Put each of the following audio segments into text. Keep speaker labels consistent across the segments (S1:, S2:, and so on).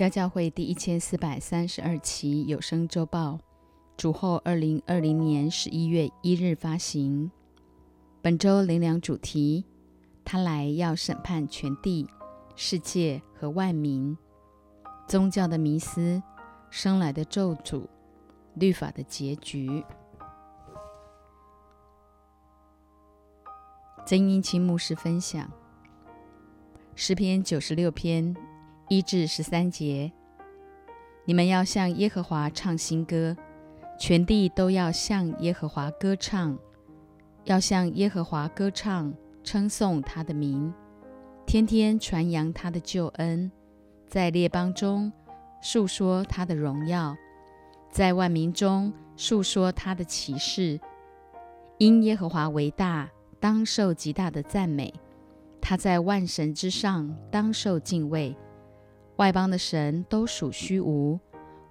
S1: 家教会第一千四百三十二期有声周报，主后二零二零年十一月一日发行。本周灵粮主题：他来要审判全地、世界和万民。宗教的迷思，生来的咒诅，律法的结局。曾英清牧师分享诗篇九十六篇。一至十三节，你们要向耶和华唱新歌，全地都要向耶和华歌唱，要向耶和华歌唱，称颂他的名，天天传扬他的救恩，在列邦中述说他的荣耀，在万民中述说他的奇事。因耶和华为大，当受极大的赞美；他在万神之上，当受敬畏。外邦的神都属虚无，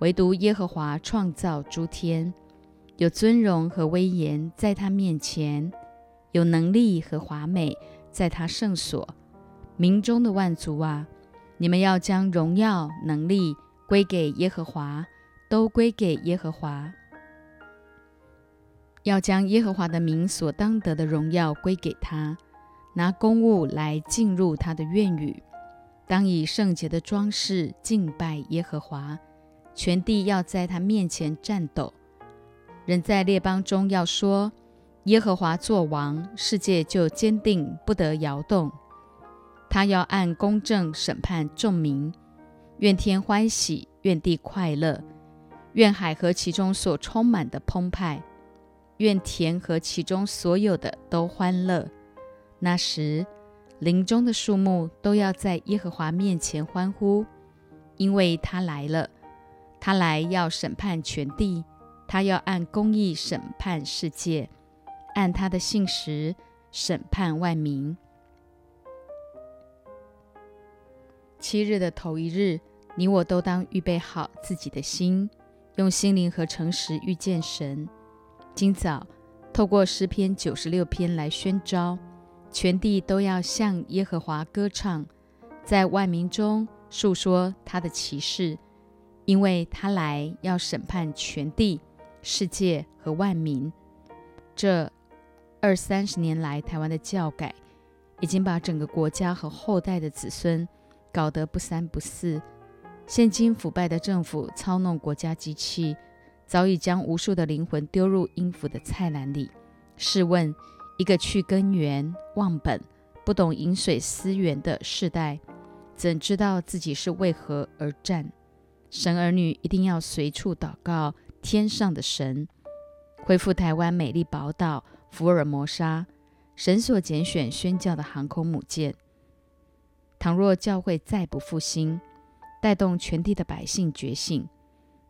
S1: 唯独耶和华创造诸天，有尊荣和威严在他面前，有能力和华美在他圣所。民中的万族啊，你们要将荣耀能力归给耶和华，都归给耶和华。要将耶和华的名所当得的荣耀归给他，拿公物来进入他的院宇。当以圣洁的装饰敬拜耶和华，全地要在他面前颤抖。人在列邦中要说：耶和华作王，世界就坚定不得摇动。他要按公正审判众民。愿天欢喜，愿地快乐，愿海和其中所充满的澎湃，愿田和其中所有的都欢乐。那时。林中的树木都要在耶和华面前欢呼，因为他来了。他来要审判全地，他要按公义审判世界，按他的信实审判万民。七日的头一日，你我都当预备好自己的心，用心灵和诚实遇见神。今早透过诗篇九十六篇来宣召。全地都要向耶和华歌唱，在万民中述说他的奇事，因为他来要审判全地、世界和万民。这二三十年来，台湾的教改已经把整个国家和后代的子孙搞得不三不四。现今腐败的政府操弄国家机器，早已将无数的灵魂丢入阴府的菜篮里。试问？一个去根源、忘本、不懂饮水思源的世代，怎知道自己是为何而战？神儿女一定要随处祷告天上的神，恢复台湾美丽宝岛福尔摩沙，神所拣选宣教的航空母舰。倘若教会再不复兴，带动全地的百姓觉醒，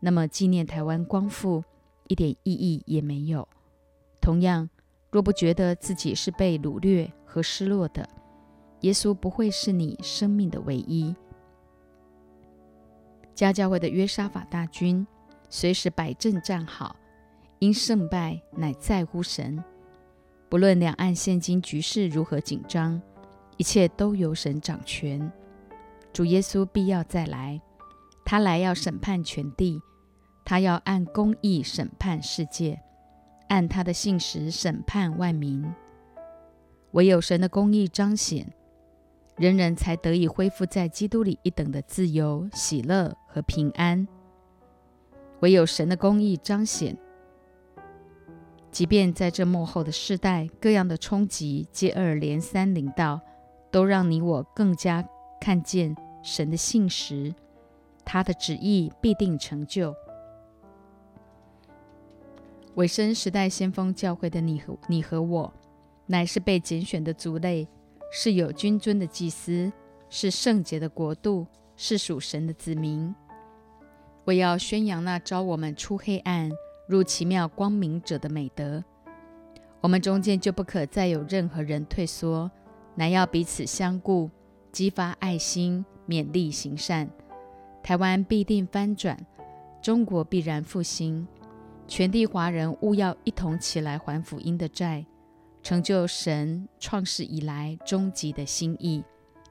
S1: 那么纪念台湾光复一点意义也没有。同样。若不觉得自己是被掳掠和失落的，耶稣不会是你生命的唯一。家教会的约沙法大军随时摆阵站好，因胜败乃在乎神。不论两岸现今局势如何紧张，一切都由神掌权。主耶稣必要再来，他来要审判全地，他要按公义审判世界。按他的信实审判万民，唯有神的公义彰显，人人才得以恢复在基督里一等的自由、喜乐和平安。唯有神的公义彰显，即便在这幕后的世代，各样的冲击接二连三临到，都让你我更加看见神的信实，他的旨意必定成就。尾声时代先锋教会的你和你和我，乃是被拣选的族类，是有君尊的祭司，是圣洁的国度，是属神的子民。我要宣扬那招我们出黑暗入奇妙光明者的美德。我们中间就不可再有任何人退缩，乃要彼此相顾，激发爱心，勉励行善。台湾必定翻转，中国必然复兴。全地华人务要一同起来还福音的债，成就神创世以来终极的心意。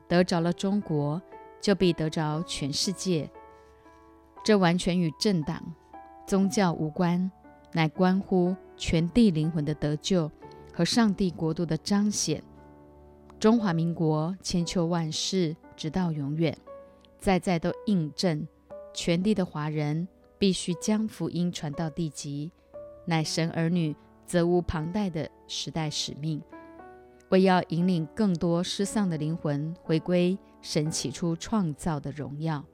S1: 得着了中国，就必得着全世界。这完全与政党、宗教无关，乃关乎全地灵魂的得救和上帝国度的彰显。中华民国千秋万世，直到永远，在在都印证，全地的华人必须将福音传到地极，乃神儿女责无旁贷的时代使命。为要引领更多失丧的灵魂回归神起初创造的荣耀。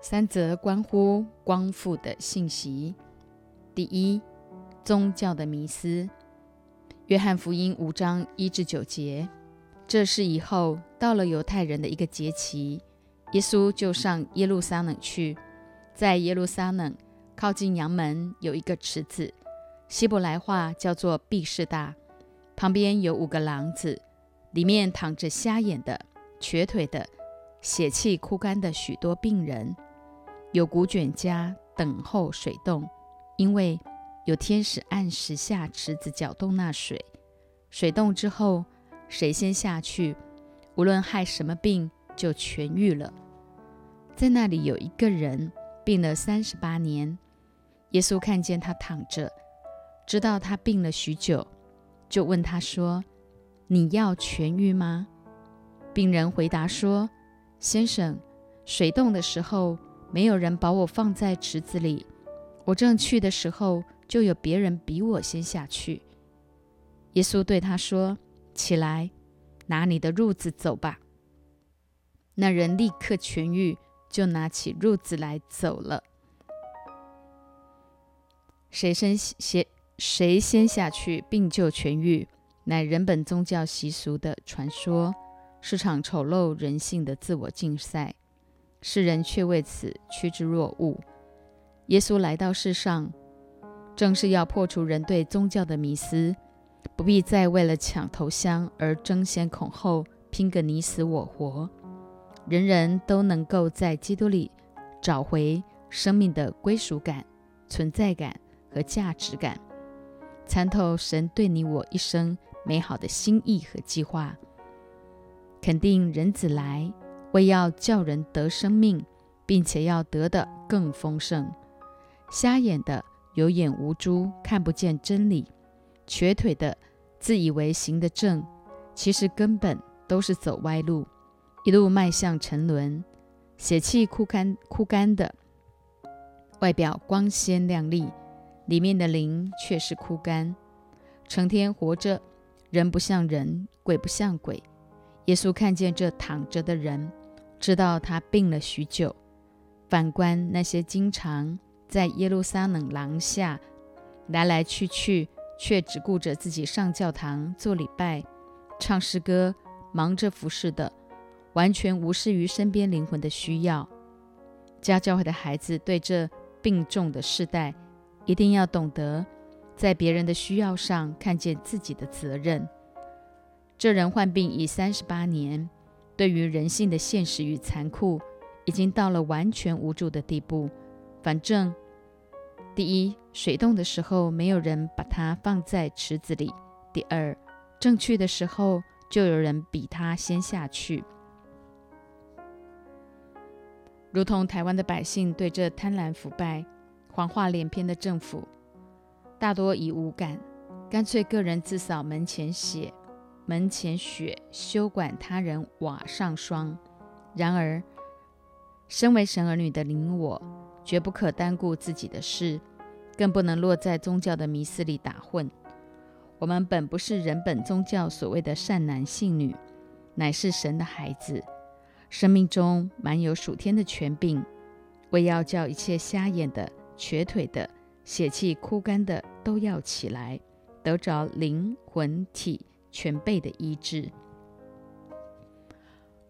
S1: 三则关乎光复的信息：第一，宗教的迷思。约翰福音五章一至九节，这是以后到了犹太人的一个节期，耶稣就上耶路撒冷去，在耶路撒冷靠近阳门有一个池子，希伯来话叫做毕士大，旁边有五个廊子，里面躺着瞎眼的、瘸腿的、血气枯干的许多病人。有古卷家等候水洞，因为有天使按时下池子搅动那水。水动之后，谁先下去，无论害什么病，就痊愈了。在那里有一个人病了三十八年，耶稣看见他躺着，知道他病了许久，就问他说：“你要痊愈吗？”病人回答说：“先生，水动的时候。”没有人把我放在池子里，我正去的时候，就有别人比我先下去。耶稣对他说：“起来，拿你的褥子走吧。”那人立刻痊愈，就拿起褥子来走了。谁先先谁先下去，病就痊愈，乃人本宗教习俗的传说，是场丑陋人性的自我竞赛。世人却为此趋之若鹜。耶稣来到世上，正是要破除人对宗教的迷思，不必再为了抢头香而争先恐后，拼个你死我活。人人都能够在基督里找回生命的归属感、存在感和价值感，参透神对你我一生美好的心意和计划。肯定人子来。为要叫人得生命，并且要得的更丰盛。瞎眼的有眼无珠，看不见真理；瘸腿的自以为行得正，其实根本都是走歪路，一路迈向沉沦。血气枯干枯干的，外表光鲜亮丽，里面的灵却是枯干。成天活着，人不像人，鬼不像鬼。耶稣看见这躺着的人。知道他病了许久。反观那些经常在耶路撒冷廊下来来去去，却只顾着自己上教堂做礼拜、唱诗歌、忙着服侍的，完全无视于身边灵魂的需要。家教会的孩子对这病重的世代，一定要懂得在别人的需要上看见自己的责任。这人患病已三十八年。对于人性的现实与残酷，已经到了完全无助的地步。反正，第一，水冻的时候没有人把它放在池子里；第二，正去的时候就有人比他先下去。如同台湾的百姓对这贪婪腐败、谎话连篇的政府，大多已无感，干脆个人自扫门前雪。门前雪，休管他人瓦上霜。然而，身为神儿女的您我，绝不可单顾自己的事，更不能落在宗教的迷思里打混。我们本不是人本宗教所谓的善男信女，乃是神的孩子，生命中满有属天的权柄，为要叫一切瞎眼的、瘸腿的、血气枯干的都要起来，得着灵魂体。全备的医治。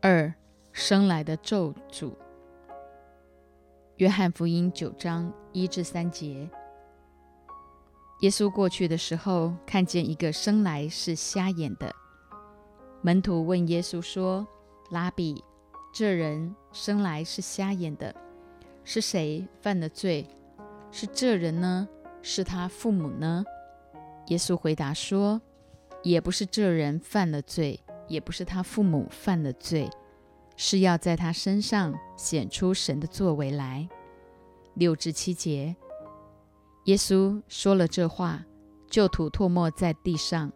S1: 二生来的咒诅。约翰福音九章一至三节。耶稣过去的时候，看见一个生来是瞎眼的门徒，问耶稣说：“拉比，这人生来是瞎眼的，是谁犯了罪？是这人呢？是他父母呢？”耶稣回答说。也不是这人犯了罪，也不是他父母犯了罪，是要在他身上显出神的作为来。六至七节，耶稣说了这话，就吐唾沫在地上，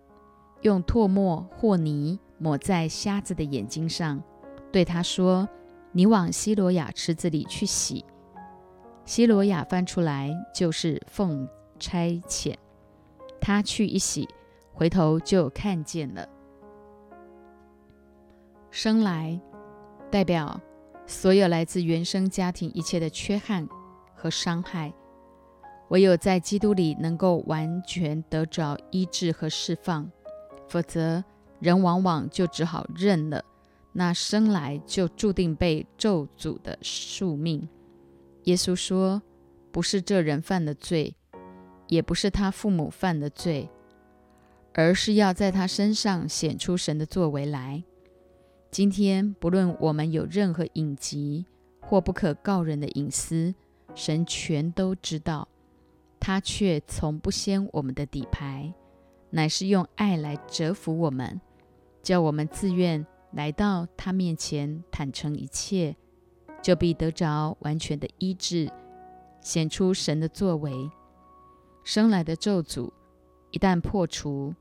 S1: 用唾沫或泥抹在瞎子的眼睛上，对他说：“你往西罗亚池子里去洗。”西罗亚翻出来就是奉差遣，他去一洗，回头就看见了。生来代表所有来自原生家庭一切的缺憾和伤害，唯有在基督里能够完全得着医治和释放，否则人往往就只好认了那生来就注定被咒诅的宿命。耶稣说：“不是这人犯的罪，也不是他父母犯的罪，而是要在他身上显出神的作为来。今天，不论我们有任何隐疾或不可告人的隐私，神全都知道。他却从不掀我们的底牌，乃是用爱来折服我们，叫我们自愿来到他面前，坦诚一切。”就必得着完全的医治，显出神的作为。生来的咒诅一旦破除，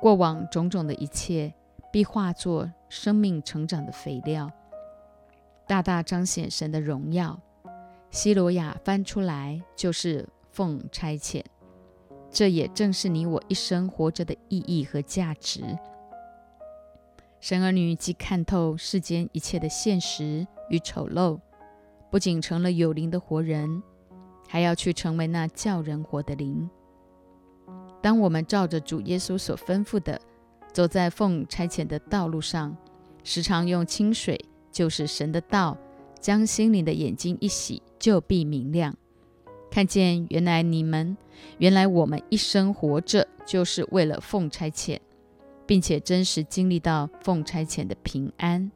S1: 过往种种的一切必化作生命成长的肥料，大大彰显神的荣耀。希罗亚翻出来就是奉差遣，这也正是你我一生活着的意义和价值。神儿女既看透世间一切的现实。与丑陋，不仅成了有灵的活人，还要去成为那叫人活的灵。当我们照着主耶稣所吩咐的，走在奉差遣的道路上，时常用清水，就是神的道，将心灵的眼睛一洗，就必明亮，看见原来你们，原来我们一生活着，就是为了奉差遣，并且真实经历到奉差遣的平安。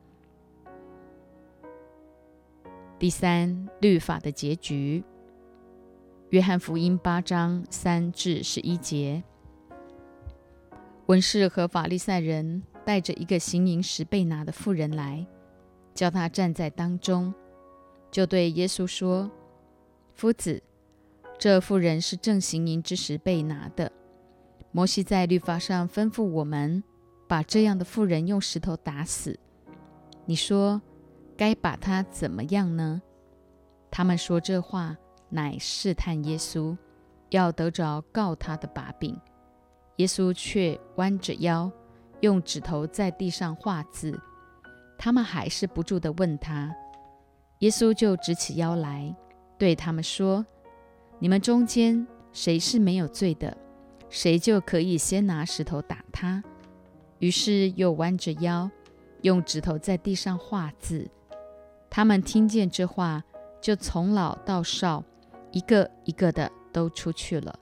S1: 第三律法的结局，约翰福音八章三至十一节，文士和法利赛人带着一个行淫时被拿的妇人来，叫他站在当中，就对耶稣说：“夫子，这妇人是正行淫之时被拿的。摩西在律法上吩咐我们，把这样的妇人用石头打死。你说？”该把他怎么样呢？他们说这话乃试探耶稣，要得着告他的把柄。耶稣却弯着腰，用指头在地上画字。他们还是不住地问他。耶稣就直起腰来，对他们说：“你们中间谁是没有罪的，谁就可以先拿石头打他。”于是又弯着腰，用指头在地上画字。他们听见这话，就从老到少，一个一个的都出去了，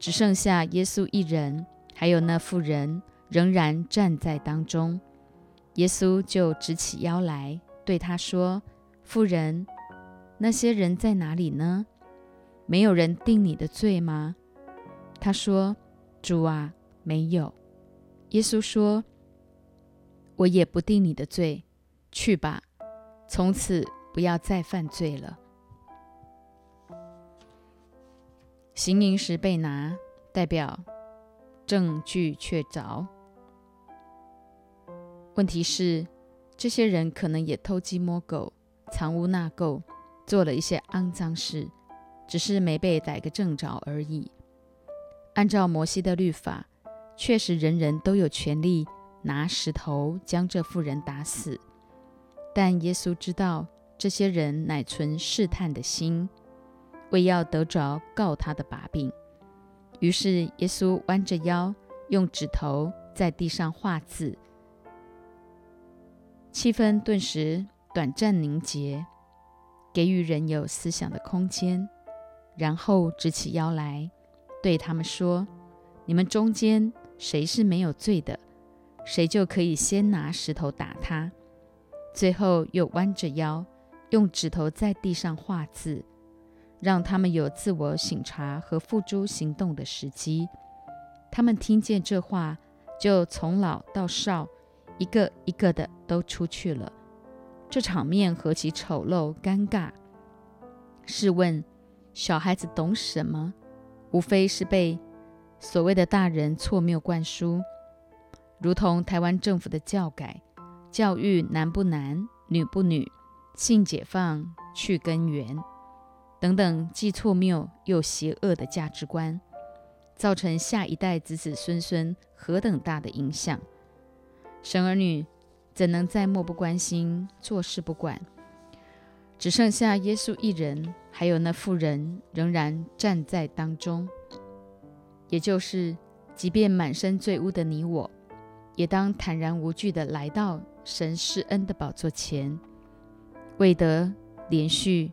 S1: 只剩下耶稣一人，还有那妇人仍然站在当中。耶稣就直起腰来，对他说：“妇人，那些人在哪里呢？没有人定你的罪吗？”他说：“主啊，没有。”耶稣说：“我也不定你的罪，去吧。”从此不要再犯罪了。行淫时被拿，代表证据确凿。问题是，这些人可能也偷鸡摸狗、藏污纳垢，做了一些肮脏事，只是没被逮个正着而已。按照摩西的律法，确实人人都有权利拿石头将这妇人打死。但耶稣知道这些人乃存试探的心，为要得着告他的把柄。于是耶稣弯着腰，用指头在地上画字。气氛顿时短暂凝结，给予人有思想的空间。然后直起腰来，对他们说：“你们中间谁是没有罪的，谁就可以先拿石头打他。”最后又弯着腰，用指头在地上画字，让他们有自我省察和付诸行动的时机。他们听见这话，就从老到少，一个一个的都出去了。这场面何其丑陋尴尬！试问，小孩子懂什么？无非是被所谓的大人错谬灌输，如同台湾政府的教改，教育男不男，女不女，性解放去根源等等，既错谬又邪恶的价值观，造成下一代子子孙孙何等大的影响。神儿女。怎能再漠不关心、坐视不管？只剩下耶稣一人，还有那妇人仍然站在当中。也就是，即便满身罪污的你我，也当坦然无惧地来到神施恩的宝座前，为得连续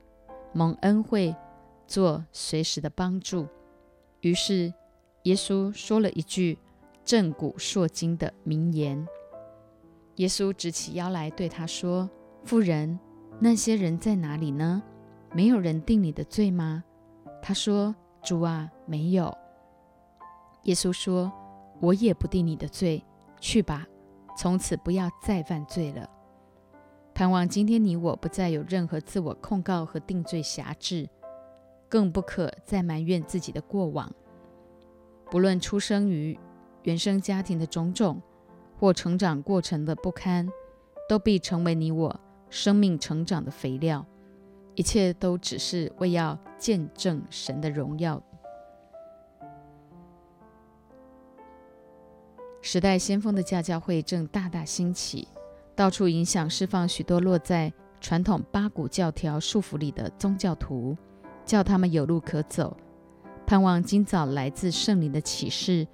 S1: 蒙恩惠，做随时的帮助。于是，耶稣说了一句震古烁今的名言。耶稣直起腰来对他说：“妇人，那些人在哪里呢？没有人定你的罪吗？”他说：“主啊，没有。”耶稣说：“我也不定你的罪，去吧，从此不要再犯罪了。”盼望今天你我不再有任何自我控告和定罪辖制，更不可再埋怨自己的过往，不论出生于原生家庭的种种。或成长过程的不堪，都必成为你我生命成长的肥料。一切都只是为要见证神的荣耀。时代先锋的家教会正大大兴起，到处影响释放许多落在传统八股教条束缚里的宗教徒，叫他们有路可走。盼望今早来自圣灵的启示，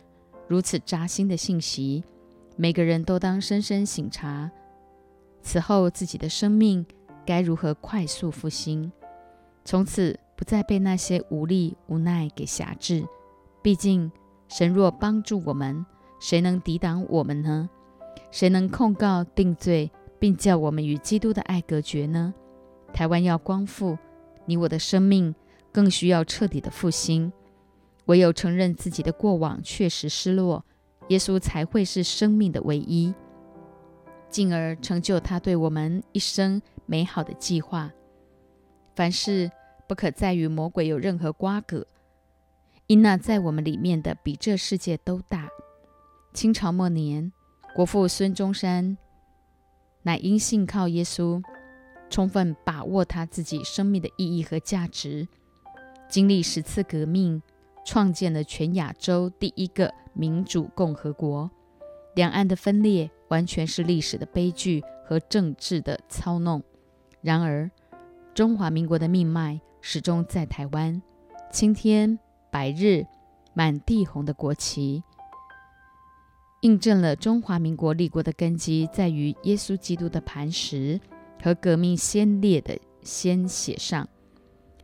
S1: 如此扎心的信息。每个人都当深深省察，此后自己的生命该如何快速复兴，从此不再被那些无力无奈给辖制。毕竟，神若帮助我们，谁能抵挡我们呢？谁能控告定罪，并叫我们与基督的爱隔绝呢？台湾要光复，你我的生命更需要彻底的复兴。唯有承认自己的过往确实失落。耶稣才会是生命的唯一，进而成就他对我们一生美好的计划。凡事不可再与魔鬼有任何瓜葛，因那在我们里面的比这世界都大。清朝末年，国父孙中山乃因信靠耶稣，充分把握他自己生命的意义和价值，经历十次革命。创建了全亚洲第一个民主共和国。两岸的分裂完全是历史的悲剧和政治的操弄。然而，中华民国的命脉始终在台湾。青天白日满地红的国旗，印证了中华民国立国的根基在于耶稣基督的磐石和革命先烈的鲜血上。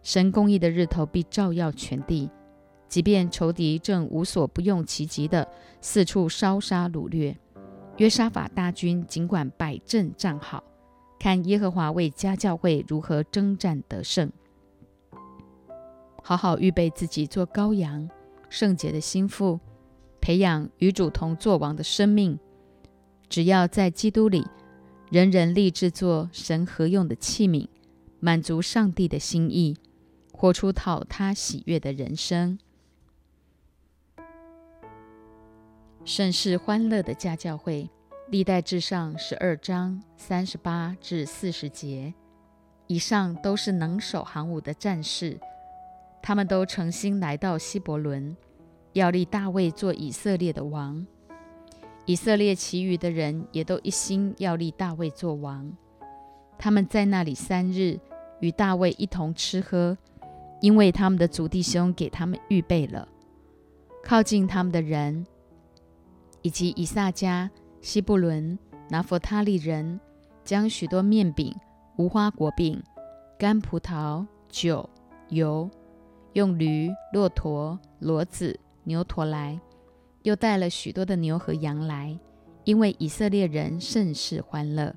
S1: 神公义的日头必照耀全地。即便仇敌正无所不用其极的四处烧杀掳掠，约沙法大军尽管摆阵站好，看耶和华为家教会如何征战得胜。好好预备自己做羔羊，圣洁的心腹，培养与主同作王的生命。只要在基督里，人人立志做神合用的器皿，满足上帝的心意，活出讨他喜悦的人生。盛世欢乐的家教会，历代至上十二章三十八至四十节，以上都是能手行武的战士，他们都诚心来到希伯伦，要立大卫做以色列的王。以色列其余的人也都一心要立大卫做王。他们在那里三日，与大卫一同吃喝，因为他们的族弟兄给他们预备了。靠近他们的人。以及以撒加、西布伦、拿佛他利人，将许多面饼、无花果饼、干葡萄、酒、油，用驴、骆驼、骡子、牛驼来，又带了许多的牛和羊来，因为以色列人甚是欢乐。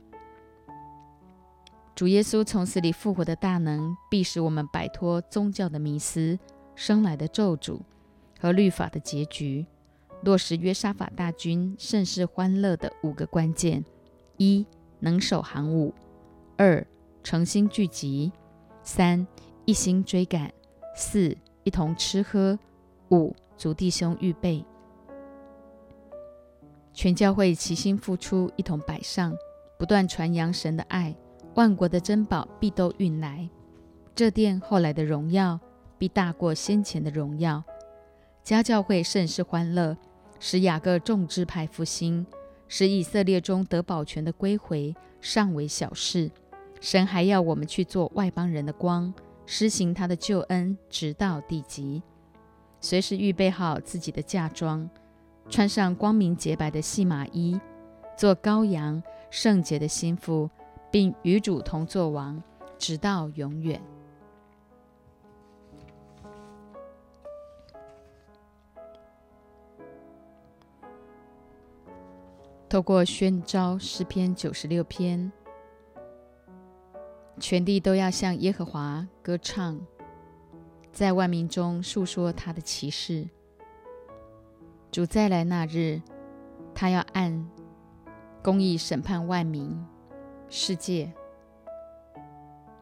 S1: 主耶稣从死里复活的大能，必使我们摆脱宗教的迷思、生来的咒诅和律法的结局。落实约沙法大军甚是欢乐的五个关键，一、能守行伍；二、诚心聚集；三、一心追赶；四、一同吃喝；五、族弟兄预备。全教会齐心付出，一同摆上，不断传扬神的爱，万国的珍宝必都运来。这殿后来的荣耀，必大过先前的荣耀。家教会甚是欢乐，使雅各众支派复兴，使以色列中得保全的归回，尚为小事。神还要我们去做外邦人的光，施行他的救恩，直到地极。随时预备好自己的嫁妆。穿上光明洁白的细麻衣，做羔羊圣洁的心腹，并与主同作王，直到永远。透过宣召诗篇九十六篇，全地都要向耶和华歌唱，在万民中述说他的奇事。主再来那日，他要按公义审判万民、世界。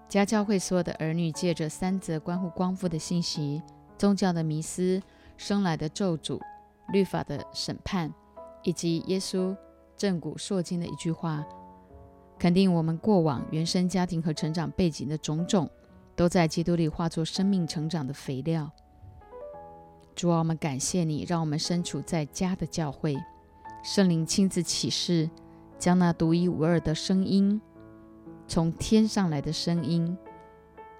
S1: 家教会所有的儿女，借着三则关乎光复的信息、宗教的迷思、生来的咒诅、律法的审判，以及耶稣正骨烁金的一句话，肯定我们过往原生家庭和成长背景的种种，都在基督里化作生命成长的肥料。主啊，我们感谢你，让我们身处在家的教会，圣灵亲自启示，将那独一无二的声音，从天上来的声音，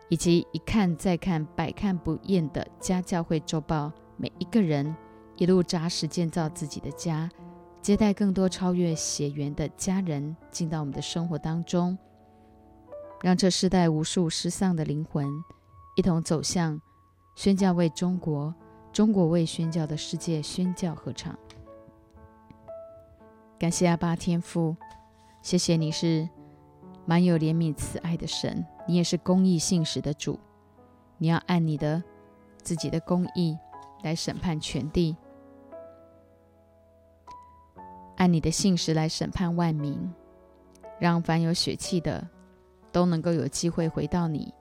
S1: 以及一看再看、百看不厌的家教会周报，每一个人一路扎实建造自己的家，接待更多超越血缘的家人进到我们的生活当中，让这世代无数失丧的灵魂一同走向宣教为中国。中国为宣教的世界宣教合唱，感谢阿巴天父，谢谢你是满有怜悯慈爱的神，你也是公义信实的主，你要按你的自己的公义来审判全地，按你的信实来审判万民，让凡有血气的都能够有机会回到你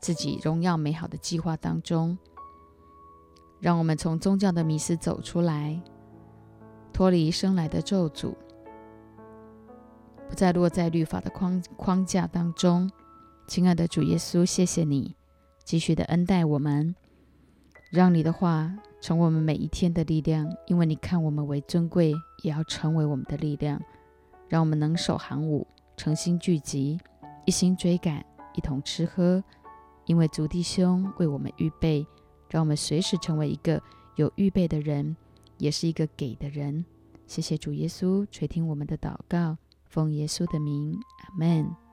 S1: 自己荣耀美好的计划当中。让我们从宗教的迷失走出来，脱离生来的咒诅，不再落在律法的框框架当中。亲爱的主耶稣，谢谢你继续的恩待我们，让你的话成为我们每一天的力量。因为你看我们为尊贵，也要成为我们的力量。让我们能守行伍，诚心聚集，一心追赶，一同吃喝。因为主弟兄为我们预备。让我们随时成为一个有预备的人，也是一个给的人。谢谢主耶稣垂听我们的祷告，奉耶稣的名，阿门。